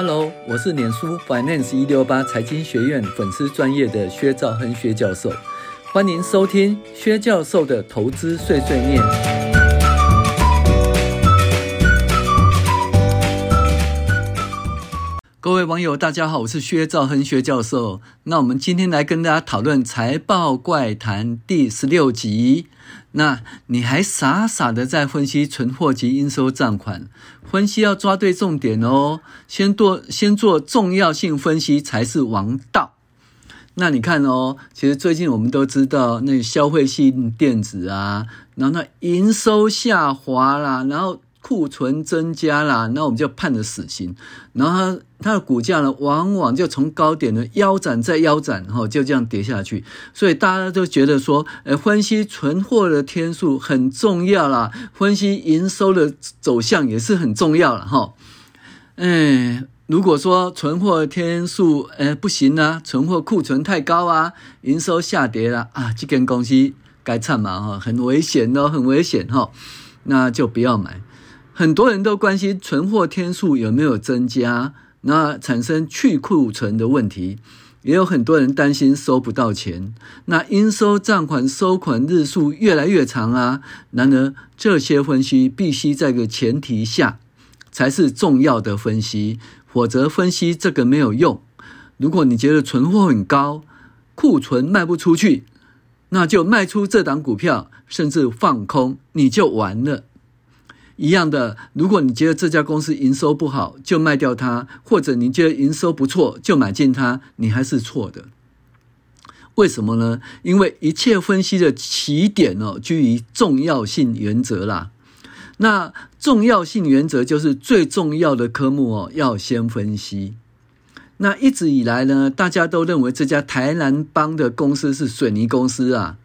Hello，我是脸书 Finance 一六八财经学院粉丝专业的薛兆亨薛教授，欢迎收听薛教授的投资碎碎念。各位网友，大家好，我是薛兆亨薛教授。那我们今天来跟大家讨论财报怪谈第十六集。那你还傻傻的在分析存货及应收账款？分析要抓对重点哦，先做先做重要性分析才是王道。那你看哦，其实最近我们都知道，那消费性电子啊，然后那营收下滑啦，然后。库存增加啦，那我们就判了死刑。然后它的股价呢，往往就从高点呢腰斩再腰斩，哈，就这样跌下去。所以大家都觉得说，呃，分析存货的天数很重要啦，分析营收的走向也是很重要了，哈。哎，如果说存货天数，呃，不行啊，存货库存太高啊，营收下跌了啊，这间公司该惨嘛，哈，很危险哦，很危险哈，那就不要买。很多人都关心存货天数有没有增加，那产生去库存的问题，也有很多人担心收不到钱。那应收账款收款日数越来越长啊，然而这些分析必须在个前提下才是重要的分析，否则分析这个没有用。如果你觉得存货很高，库存卖不出去，那就卖出这档股票，甚至放空，你就完了。一样的，如果你觉得这家公司营收不好，就卖掉它；或者你觉得营收不错，就买进它，你还是错的。为什么呢？因为一切分析的起点哦，居于重要性原则啦。那重要性原则就是最重要的科目哦，要先分析。那一直以来呢，大家都认为这家台南帮的公司是水泥公司啊。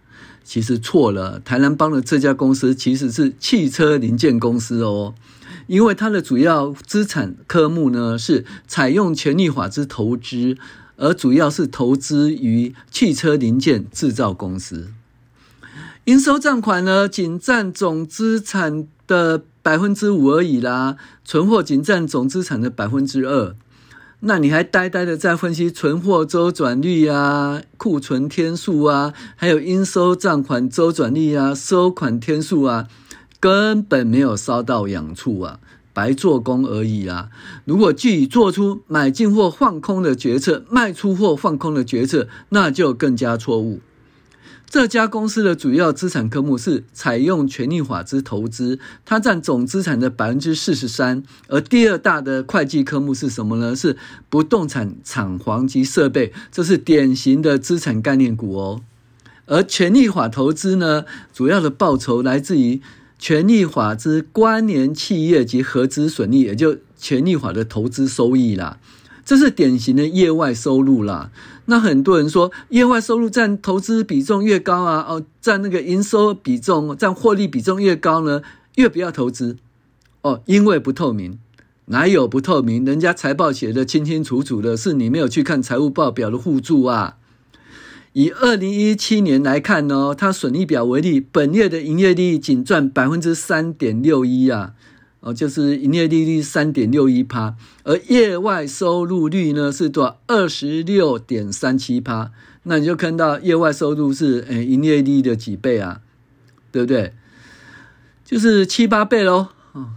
其实错了，台南帮的这家公司其实是汽车零件公司哦，因为它的主要资产科目呢是采用权益法之投资，而主要是投资于汽车零件制造公司。应收账款呢，仅占总资产的百分之五而已啦，存货仅占总资产的百分之二。那你还呆呆的在分析存货周转率啊、库存天数啊，还有应收账款周转率啊、收款天数啊，根本没有烧到痒处啊，白做工而已啊！如果自己做出买进货放空的决策，卖出货放空的决策，那就更加错误。这家公司的主要资产科目是采用权益法之投资，它占总资产的百分之四十三。而第二大的会计科目是什么呢？是不动产、厂房及设备，这是典型的资产概念股哦。而权益法投资呢，主要的报酬来自于权益法之关联企业及合资损益，也就权益法的投资收益啦。这是典型的业外收入啦。那很多人说，业外收入占投资比重越高啊，哦，占那个营收比重、占获利比重越高呢，越不要投资哦，因为不透明。哪有不透明？人家财报写的清清楚楚的，是你没有去看财务报表的附注啊。以二零一七年来看呢，它损益表为例，本月的营业利益仅占百分之三点六一啊。哦，就是营业利率三点六一趴，而业外收入率呢是多少？二十六点三七趴。那你就看到业外收入是诶营业利率的几倍啊？对不对？就是七八倍喽。哦，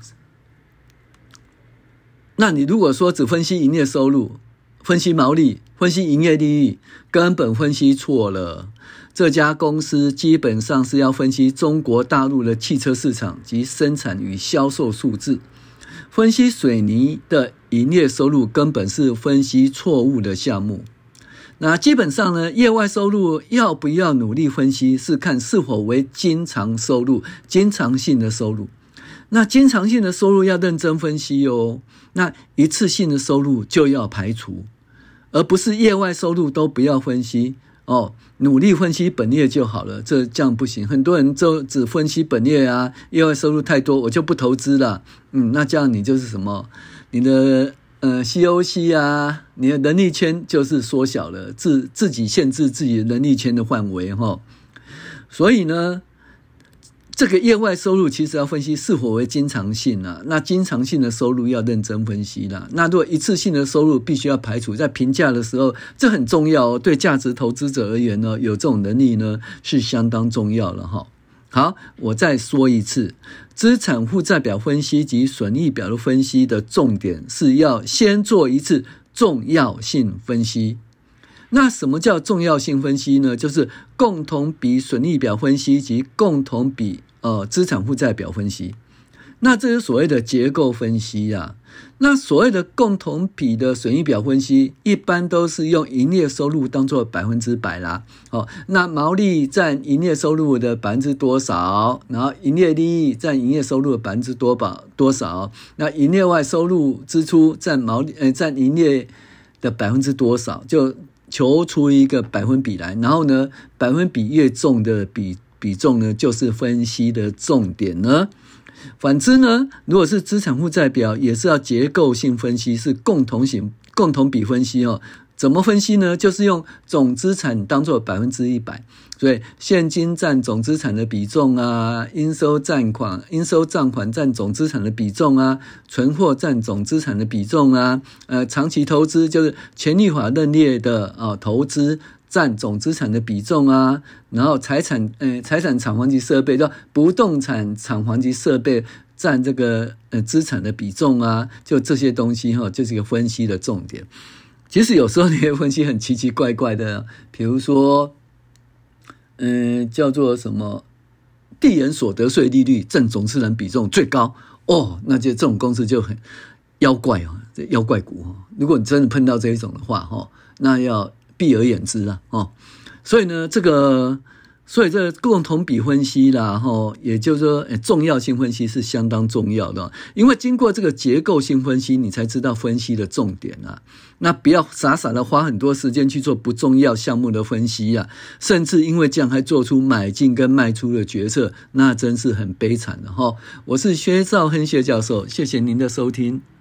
那你如果说只分析营业收入，分析毛利，分析营业利益，根本分析错了。这家公司基本上是要分析中国大陆的汽车市场及生产与销售数字，分析水泥的营业收入根本是分析错误的项目。那基本上呢，业外收入要不要努力分析，是看是否为经常收入、经常性的收入。那经常性的收入要认真分析哦，那一次性的收入就要排除，而不是业外收入都不要分析。哦，努力分析本业就好了，这这样不行。很多人就只分析本业啊，业外收入太多，我就不投资了。嗯，那这样你就是什么？你的呃 COC 啊，你的能力圈就是缩小了，自自己限制自己的能力圈的范围哈。所以呢，这个业外收入其实要分析是否为经常性啊，那经常性的收入要认真分析啦。那如果一次性的收入必须要排除，在评价的时候，这很重要哦。对价值投资者而言呢，有这种能力呢是相当重要了哈。好，我再说一次，资产负债表分析及损益表的分析的重点是要先做一次重要性分析。那什么叫重要性分析呢？就是共同比损益表分析及共同比。呃，资产负债表分析，那这是所谓的结构分析呀。那所谓的共同比的损益表分析，一般都是用营业收入当做百分之百啦。哦，那毛利占营业收入的百分之多少？然后营业利益占营业收入的百分之多少？多少？那营业外收入支出占毛利呃占营业的百分之多少？就求出一个百分比来。然后呢，百分比越重的比。比重呢，就是分析的重点呢。反之呢，如果是资产负债表，也是要结构性分析，是共同型、共同比分析哦。怎么分析呢？就是用总资产当做百分之一百，所以现金占总资产的比重啊，应收账款、应收账款占总资产的比重啊，存货占总资产的比重啊，呃，长期投资就是权益法认列的啊投资。占总资产的比重啊，然后财产，呃，财产厂房及设备叫不动产厂房及设备占这个呃资产的比重啊，就这些东西哈，就是一个分析的重点。其实有时候你会分析很奇奇怪怪的，比如说，嗯、叫做什么递延所得税利率占总资产比重最高哦，那就这种公司就很妖怪哦，这妖怪股哦。如果你真的碰到这一种的话哈，那要。避而远之了哦，所以呢，这个，所以这共同比分析啦，哈，也就是说，重要性分析是相当重要的，因为经过这个结构性分析，你才知道分析的重点啊。那不要傻傻的花很多时间去做不重要项目的分析呀，甚至因为这样还做出买进跟卖出的决策，那真是很悲惨的哈。我是薛兆亨薛教授，谢谢您的收听。